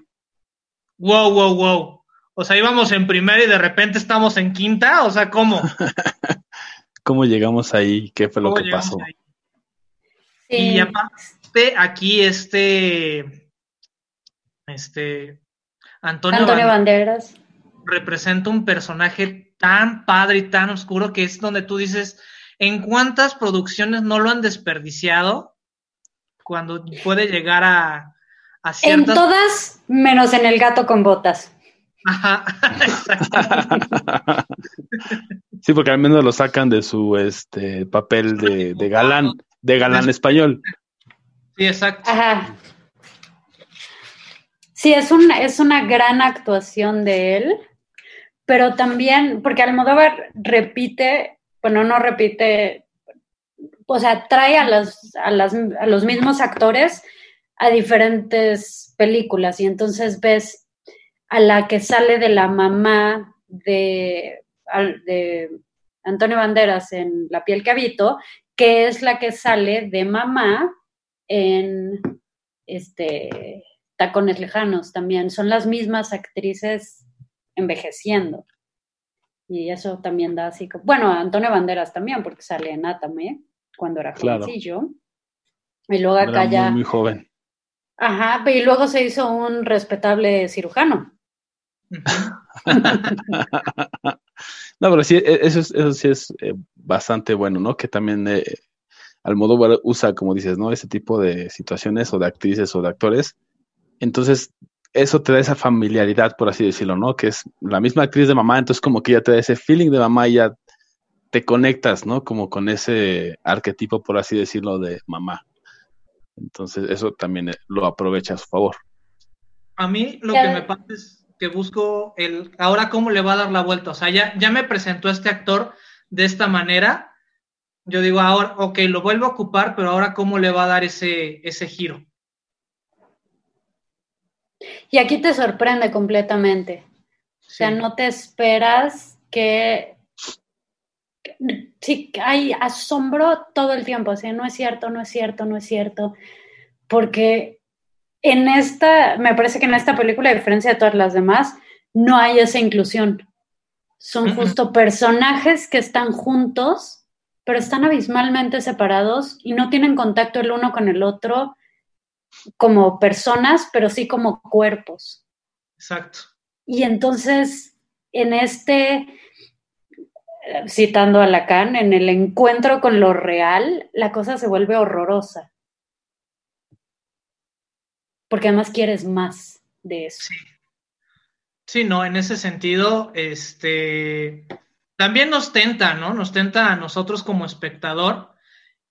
Speaker 2: wow, wow, wow. O sea, íbamos en primera y de repente estamos en quinta, o sea, ¿cómo?
Speaker 1: ¿Cómo llegamos ahí? ¿Qué fue lo
Speaker 2: ¿Cómo
Speaker 1: que pasó?
Speaker 3: Sí.
Speaker 2: Y aparte, aquí este, este, Antonio,
Speaker 3: Antonio
Speaker 2: Banderas
Speaker 3: Banderas.
Speaker 2: representa un personaje tan padre y tan oscuro que es donde tú dices, ¿en cuántas producciones no lo han desperdiciado? Cuando puede llegar a, a
Speaker 3: En todas, menos en El gato con botas.
Speaker 2: Ajá, exacto.
Speaker 1: sí, porque al menos lo sacan de su este papel de, de galán, de galán español.
Speaker 2: Sí, exacto.
Speaker 3: Ajá. Sí, es una, es una gran actuación de él, pero también, porque Almodóvar repite, bueno, no repite, o sea, trae a, las, a, las, a los mismos actores a diferentes películas y entonces ves a la que sale de la mamá de, de Antonio Banderas en La piel que habito, que es la que sale de mamá en este Tacones Lejanos también. Son las mismas actrices envejeciendo. Y eso también da así como. Bueno, Antonio Banderas también, porque sale en Atame cuando era
Speaker 1: Claro.
Speaker 3: jovencillo. Y luego acá
Speaker 1: Era
Speaker 3: ya.
Speaker 1: muy, muy joven.
Speaker 3: Ajá, y luego se hizo un respetable cirujano.
Speaker 1: No, pero sí, e- eso, es- eso sí es eh, bastante bueno, ¿no? Que también eh, Almodóvar usa, como dices, ¿no? Ese tipo de situaciones o de actrices o de actores. Entonces, eso te da esa familiaridad, por así decirlo, ¿no? Que es la misma actriz de mamá, entonces como que ya te da ese feeling de mamá y ya te conectas, ¿no? Como con ese arquetipo, por así decirlo, de mamá. Entonces, eso también eh, lo aprovecha a su favor.
Speaker 2: A mí lo que me pasa es que busco el ahora cómo le va a dar la vuelta. O sea, ya, ya me presentó este actor de esta manera. Yo digo, ahora, ok, lo vuelvo a ocupar, pero ahora cómo le va a dar ese, ese giro.
Speaker 3: Y aquí te sorprende completamente. O sea, no te esperas que... Sí, hay asombro todo el tiempo. O sea, no es cierto, no es cierto, no es cierto. Porque en esta, me parece que en esta película, a diferencia de todas las demás, no hay esa inclusión. Son justo personajes que están juntos, pero están abismalmente separados y no tienen contacto el uno con el otro como personas, pero sí como cuerpos.
Speaker 2: Exacto.
Speaker 3: Y entonces, en este, citando a Lacan, en el encuentro con lo real, la cosa se vuelve horrorosa. Porque además quieres más de eso.
Speaker 2: Sí. No, en ese sentido, este, también nos tenta, ¿no? Nos tenta a nosotros como espectador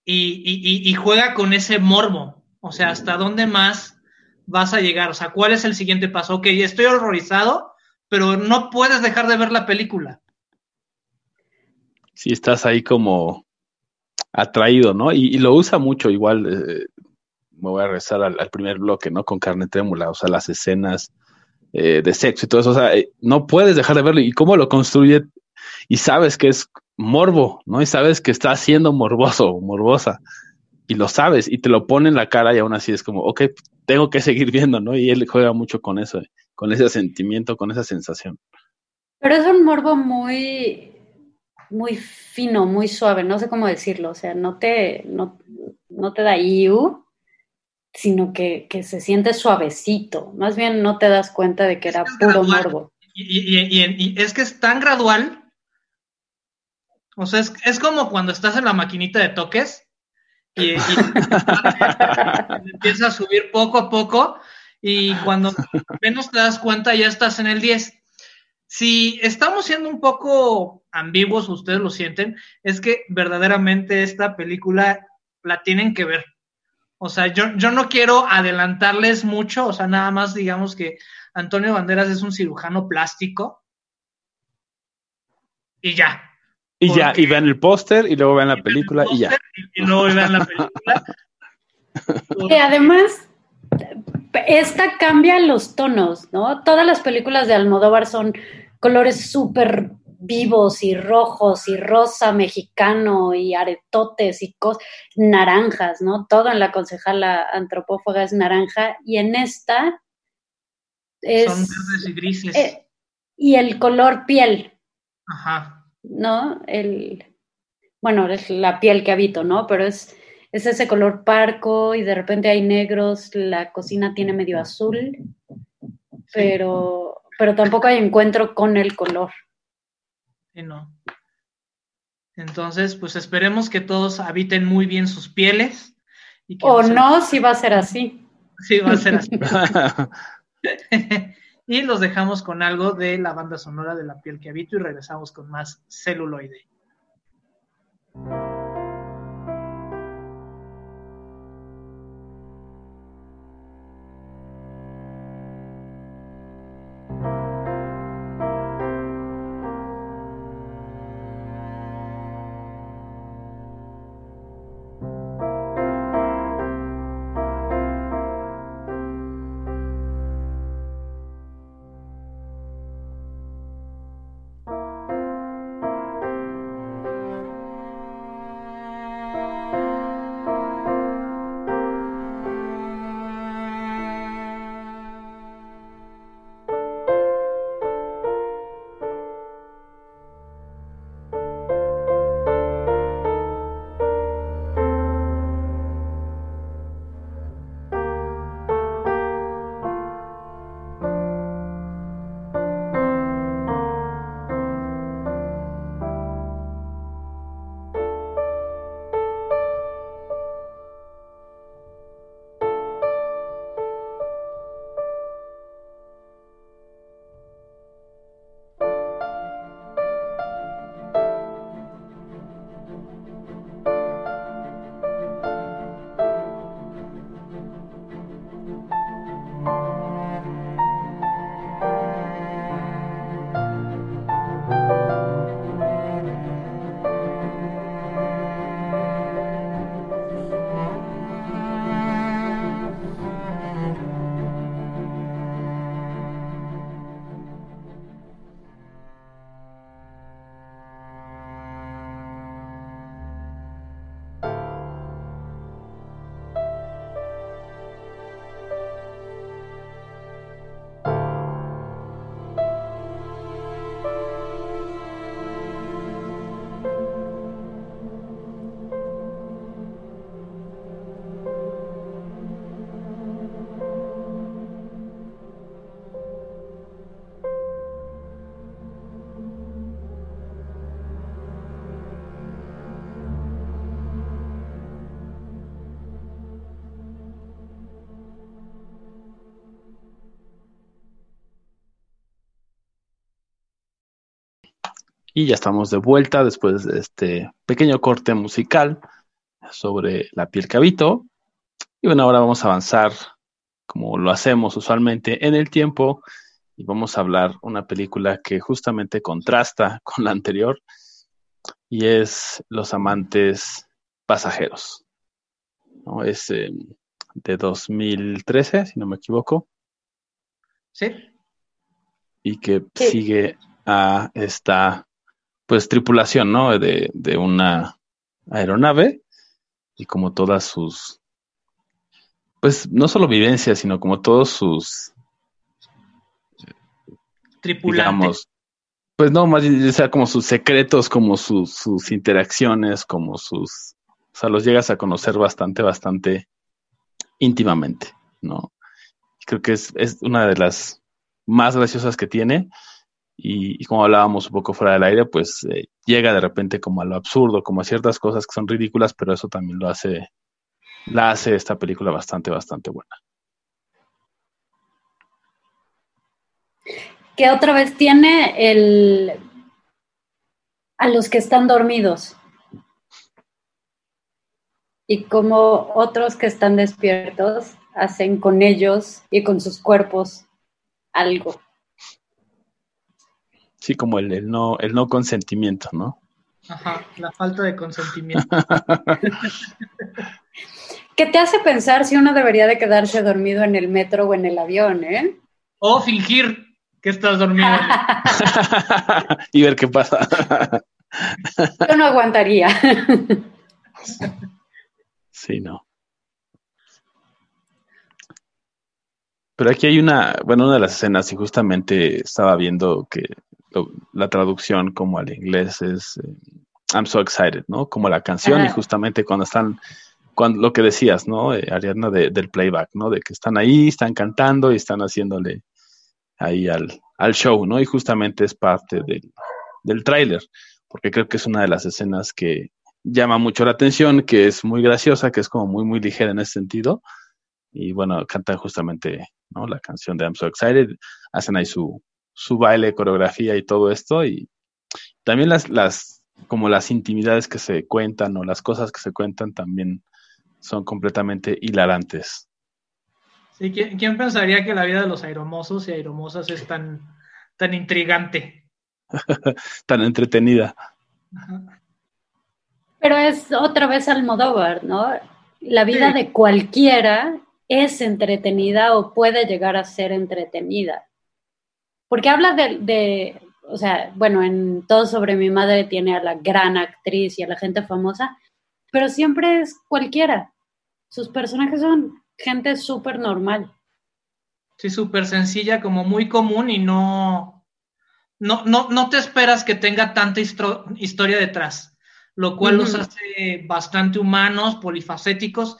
Speaker 2: y- y juega con ese morbo. O sea, ¿hasta dónde más vas a llegar? O sea, ¿cuál es el siguiente paso? Ok, estoy horrorizado, pero no puedes dejar de ver la película.
Speaker 1: Sí, estás ahí como atraído, ¿no? Y, lo usa mucho, igual, eh, me voy a regresar al, al primer bloque, ¿no? Con carne trémula, o sea, las escenas eh, de sexo y todo eso, o sea, eh, no puedes dejar de verlo. Y cómo lo construye, y sabes que es morbo, ¿no? Y sabes que está siendo morboso, morbosa, y lo sabes, y te lo pone en la cara y aún así es como, ok, tengo que seguir viendo, ¿no? Y él juega mucho con eso, con ese sentimiento, con esa sensación.
Speaker 3: Pero es un morbo muy, muy fino, muy suave, no sé cómo decirlo, o sea, no te, no, no te da iu, sino que, que se siente suavecito. Más bien no te das cuenta de que era puro
Speaker 2: gradual.
Speaker 3: morbo.
Speaker 2: Y, y- y- y es que es tan gradual. O sea, es, es como cuando estás en la maquinita de toques y, y empieza a subir poco a poco y cuando menos te das cuenta ya estás en el 10. Si estamos siendo un poco ambiguos, ustedes lo sienten, es que verdaderamente esta película la tienen que ver. O sea, yo, yo no quiero adelantarles mucho, o sea, nada más digamos que Antonio Banderas es un cirujano plástico y ya.
Speaker 1: Y ya,
Speaker 2: Porque-
Speaker 1: y vean el póster, y luego vean la
Speaker 2: Y
Speaker 1: película,
Speaker 2: vean
Speaker 1: y ya.
Speaker 2: Y, y luego vean la película.
Speaker 3: Y además, esta cambia los tonos, ¿no? Todas las películas de Almodóvar son colores súper vivos y rojos y rosa mexicano y aretotes y cosas, naranjas, ¿no? Todo en la concejala antropófaga es naranja y en esta es...
Speaker 2: Son verdes y grises.
Speaker 3: eh, y el color piel,
Speaker 2: Ajá.
Speaker 3: ¿no? El, bueno, es la piel que habito, ¿no? Pero es, es ese color parco y de repente hay negros, la cocina tiene medio azul, pero, pero tampoco hay encuentro con el color.
Speaker 2: Sí, no. Entonces, pues esperemos que todos habiten muy bien sus pieles. Y que
Speaker 3: O no, si va a ser así.
Speaker 2: Sí, va a ser así. y los dejamos con algo de la banda sonora de La piel que habito y regresamos con más celuloide.
Speaker 1: Y ya estamos de vuelta después de este pequeño corte musical sobre la piel cabito. Y bueno, ahora vamos a avanzar como lo hacemos usualmente en el tiempo y vamos a hablar una película que justamente contrasta con la anterior y es Los amantes pasajeros. ¿no? Es eh, de 2013, si no me equivoco.
Speaker 2: Sí.
Speaker 1: Y que
Speaker 3: Sí.
Speaker 1: sigue a esta pues tripulación, ¿no? De, de una aeronave y como todas sus pues no solo vivencias, sino como todos sus
Speaker 2: Tripulante.
Speaker 1: digamos, pues no, más bien, o sea, como sus secretos, como sus, sus interacciones, como sus, o sea, los llegas a conocer bastante, bastante íntimamente, ¿no? Creo que es, es una de las más graciosas que tiene y, como hablábamos un poco fuera del aire, pues eh, llega de repente como a lo absurdo, como a ciertas cosas que son ridículas, pero eso también lo hace, la hace esta película bastante, bastante buena.
Speaker 3: que otra vez tiene el a los que están dormidos y como otros que están despiertos hacen con ellos y con sus cuerpos algo.
Speaker 1: Sí, como el, el no, el no consentimiento, ¿no?
Speaker 2: Ajá, la falta de consentimiento.
Speaker 3: ¿Qué te hace pensar si uno debería de quedarse dormido en el metro o en el avión, eh?
Speaker 2: O fingir que estás dormido.
Speaker 1: y ver qué pasa.
Speaker 3: Yo no aguantaría.
Speaker 1: sí, no. Pero aquí hay una, bueno, una de las escenas, y justamente estaba viendo que lo- la traducción como al inglés es eh, I'm so excited, ¿no? Como la canción, y justamente cuando están, cuando lo que decías, ¿no? Eh, Ariadna, de- del playback, ¿no? De que están ahí, están cantando y están haciéndole ahí al, al show, ¿no? Y justamente es parte del, del tráiler, porque creo que es una de las escenas que llama mucho la atención, que es muy graciosa, que es como muy, muy ligera en ese sentido. Y bueno, cantan justamente, ¿no? La canción de I'm So Excited, hacen ahí su, su baile, coreografía y todo esto, y también las, las, como las intimidades que se cuentan o las cosas que se cuentan también son completamente hilarantes.
Speaker 2: Sí, ¿quién, quién pensaría que la vida de los aeromosos y aeromosas es tan, tan intrigante?
Speaker 1: Tan entretenida.
Speaker 2: Ajá.
Speaker 3: Pero es otra vez Almodóvar, ¿no? La vida
Speaker 2: Sí.
Speaker 3: de cualquiera es entretenida o puede llegar a ser entretenida. Porque habla de, de, o sea, bueno, en Todo sobre mi madre tiene a la gran actriz y a la gente famosa, pero siempre es cualquiera. Sus personajes son gente súper normal.
Speaker 2: Sí, súper sencilla, como muy común y no, no, no, no te esperas que tenga tanta historia detrás, lo cual los hace bastante humanos, polifacéticos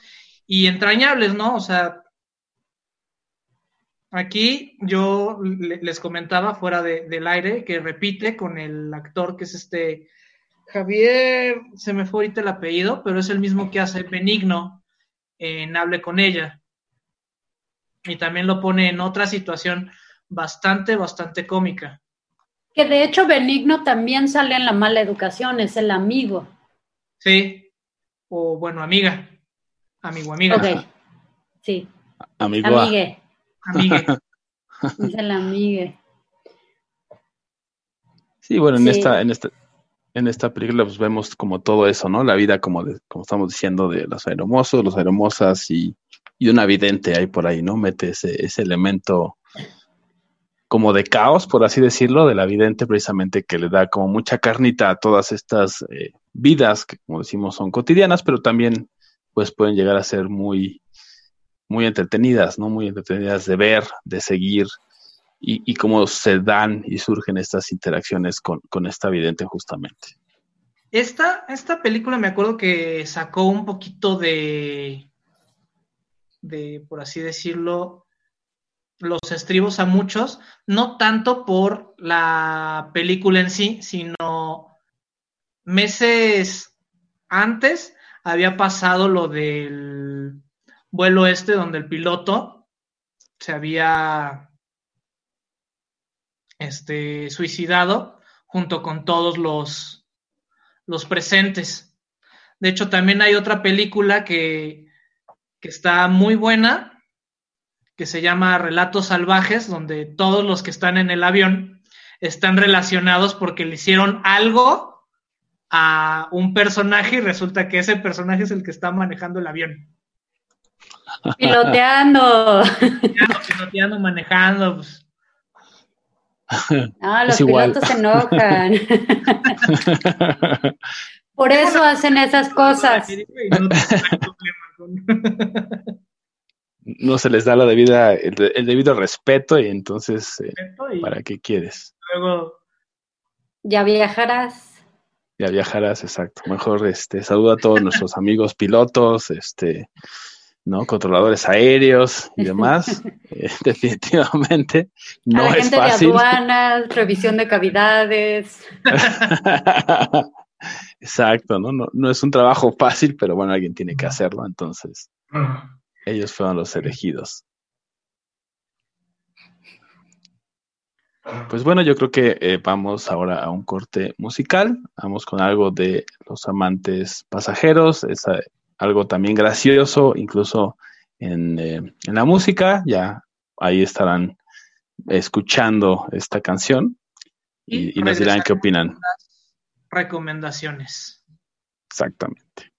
Speaker 2: y entrañables, ¿no? O sea, aquí yo le- les comentaba fuera de- del aire que repite con el actor que es este Javier, se me fue ahorita el apellido, pero es el mismo que hace Benigno en Hable con ella y también lo pone en otra situación bastante, bastante cómica.
Speaker 3: Que de hecho Benigno también sale en la mala educación, es el amigo.
Speaker 2: Sí, o bueno, amiga, amigo, amiga,
Speaker 3: Ok, sí,
Speaker 1: Amigo. A.
Speaker 3: amigue,
Speaker 2: amigue.
Speaker 3: es el amigue.
Speaker 1: Sí, bueno, en
Speaker 3: Sí.
Speaker 1: esta, en esta, en esta película pues vemos como todo eso, ¿no? La vida como de, como estamos diciendo, de los aeromosos, los aeromosas y, y una vidente ahí por ahí, ¿no? Mete ese, ese elemento como de caos, por así decirlo, de la vidente precisamente que le da como mucha carnita a todas estas eh, vidas que como decimos son cotidianas, pero también pues pueden llegar a ser muy, muy entretenidas, ¿no? Muy entretenidas de ver, de seguir y, y cómo se dan y surgen estas interacciones con, con esta vidente justamente.
Speaker 2: Esta, esta película me acuerdo que sacó un poquito de, de, por así decirlo, los estribos a muchos, no tanto por la película en sí, sino meses antes había pasado lo del vuelo este donde el piloto se había este, suicidado junto con todos los, los presentes. De hecho, también hay otra película que, que está muy buena, que se llama Relatos Salvajes, donde todos los que están en el avión están relacionados porque le hicieron algo a un personaje y resulta que ese personaje es el que está manejando el avión.
Speaker 3: Piloteando.
Speaker 2: Piloteando, piloteando, manejando. pues.
Speaker 3: Ah,
Speaker 1: Es
Speaker 3: los
Speaker 1: igual.
Speaker 3: pilotos se enojan. Por eso hacen esas cosas.
Speaker 2: No
Speaker 1: no se les da la debida, el, de- el debido respeto y entonces, eh, ¿para qué quieres?
Speaker 2: luego
Speaker 3: Ya viajarás.
Speaker 1: Ya viajarás, exacto. Mejor este, saluda a todos nuestros amigos pilotos, este, ¿no? Controladores aéreos y demás. Eh, definitivamente
Speaker 3: a
Speaker 1: no
Speaker 3: la
Speaker 1: es
Speaker 3: gente
Speaker 1: fácil.
Speaker 3: de aduanas, revisión de cavidades.
Speaker 1: Exacto, ¿no? ¿no? No es un trabajo fácil, pero bueno, alguien tiene que hacerlo, entonces ellos fueron los elegidos. Pues bueno, yo creo que eh, vamos ahora a un corte musical. Vamos con algo de los amantes pasajeros. Es eh, algo también gracioso, incluso en, eh, en la música. Ya ahí estarán escuchando esta canción y, y nos dirán qué opinan.
Speaker 2: recomendaciones.
Speaker 1: Exactamente.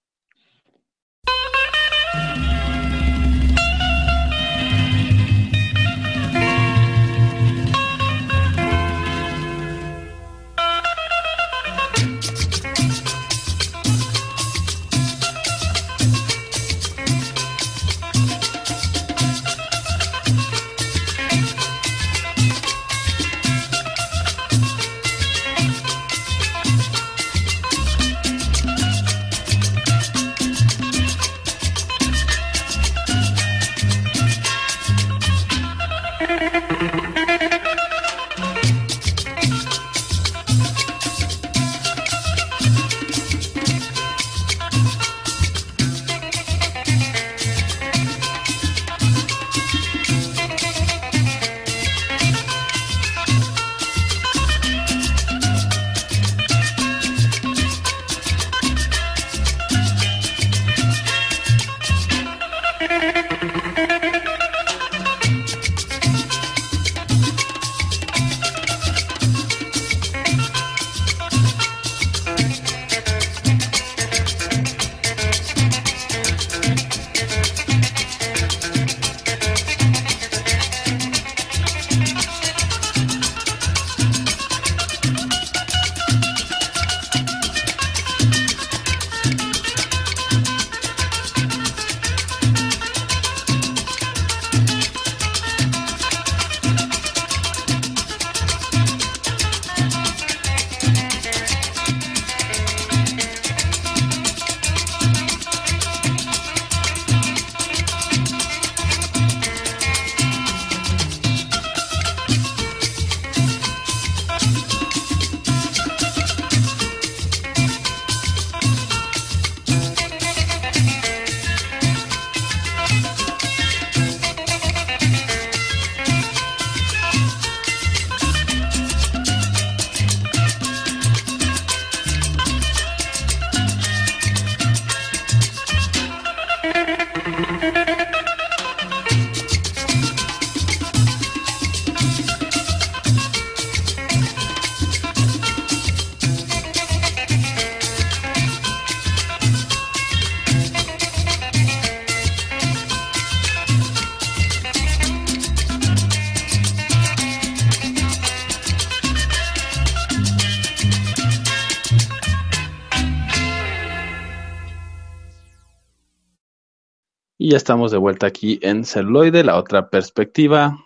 Speaker 1: Y ya estamos de vuelta aquí en celuloide, la otra perspectiva.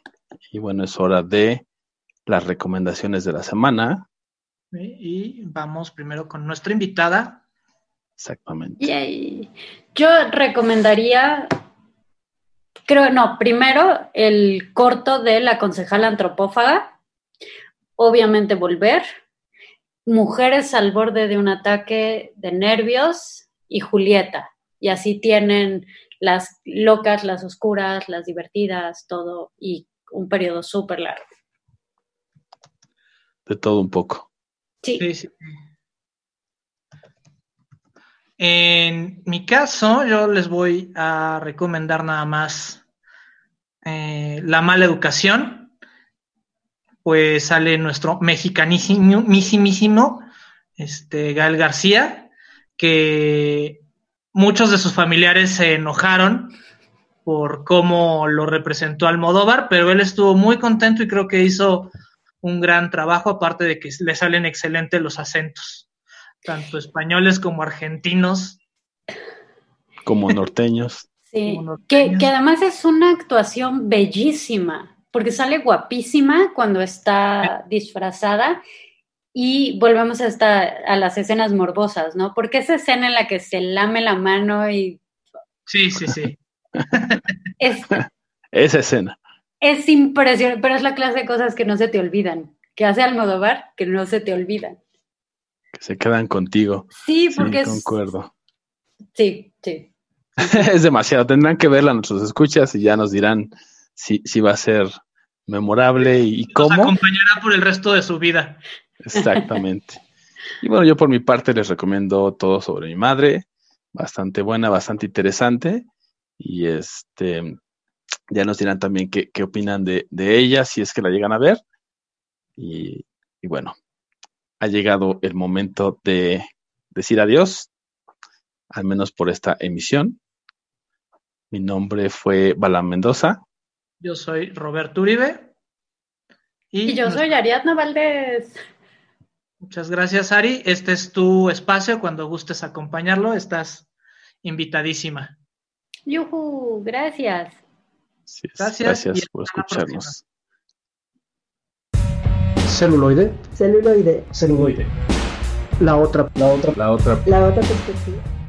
Speaker 1: Y bueno, es hora de las recomendaciones de la semana.
Speaker 2: Y vamos primero con nuestra invitada.
Speaker 1: Exactamente.
Speaker 3: Yay. Yo recomendaría, creo, no, primero el corto de la concejala antropófaga, obviamente volver, mujeres al borde de un ataque de nervios y Julieta. Y así tienen las locas, las oscuras, las divertidas, todo, y un periodo súper largo.
Speaker 1: De todo un poco.
Speaker 3: Sí.
Speaker 2: Sí, sí. En mi caso, yo les voy a recomendar nada más eh, La mala educación. Pues sale nuestro mexicanísimo, este, Gael García, que muchos de sus familiares se enojaron por cómo lo representó Almodóvar, pero él estuvo muy contento y creo que hizo un gran trabajo, aparte de que le salen excelentes los acentos, tanto españoles como argentinos.
Speaker 1: Como norteños.
Speaker 3: Sí,
Speaker 2: Como
Speaker 3: que,
Speaker 2: norteños.
Speaker 3: que además es una actuación bellísima, porque sale guapísima cuando está disfrazada y volvemos a, esta, a las escenas morbosas, ¿no? Porque esa escena en la que se lame la mano y
Speaker 2: Sí, sí, sí.
Speaker 3: es,
Speaker 1: Esa escena.
Speaker 3: es impresionante, pero es la clase de cosas que no se te olvidan, que hace Almodóvar, que no se te olvidan.
Speaker 1: Que se quedan contigo.
Speaker 3: Sí,
Speaker 1: Sí,
Speaker 3: porque es...
Speaker 1: concuerdo.
Speaker 3: Sí, sí.
Speaker 1: es demasiado. Tendrán que verla nuestros escuchas y ya nos dirán si, si va a ser memorable y
Speaker 2: Nos
Speaker 1: cómo.
Speaker 2: acompañará por el resto de su vida.
Speaker 1: Exactamente. Y bueno, yo por mi parte les recomiendo todo sobre mi madre. Bastante buena, bastante interesante. Y este ya nos dirán también qué, qué opinan de, de ella, si es que la llegan a ver. Y, y bueno, ha llegado el momento de decir adiós, al menos por esta emisión. Mi nombre fue Balam Mendoza.
Speaker 2: Yo soy Roberto Uribe.
Speaker 3: Y yo soy Ariadna Valdés.
Speaker 2: Muchas gracias, Ari. Este es tu espacio. Cuando gustes acompañarlo, estás invitadísima.
Speaker 3: Yuhu, gracias.
Speaker 2: Gracias
Speaker 1: Gracias, por escucharnos.
Speaker 4: Celuloide,
Speaker 9: Celuloide.
Speaker 4: celuloide. La otra, la otra,
Speaker 1: La otra
Speaker 9: La otra perspectiva.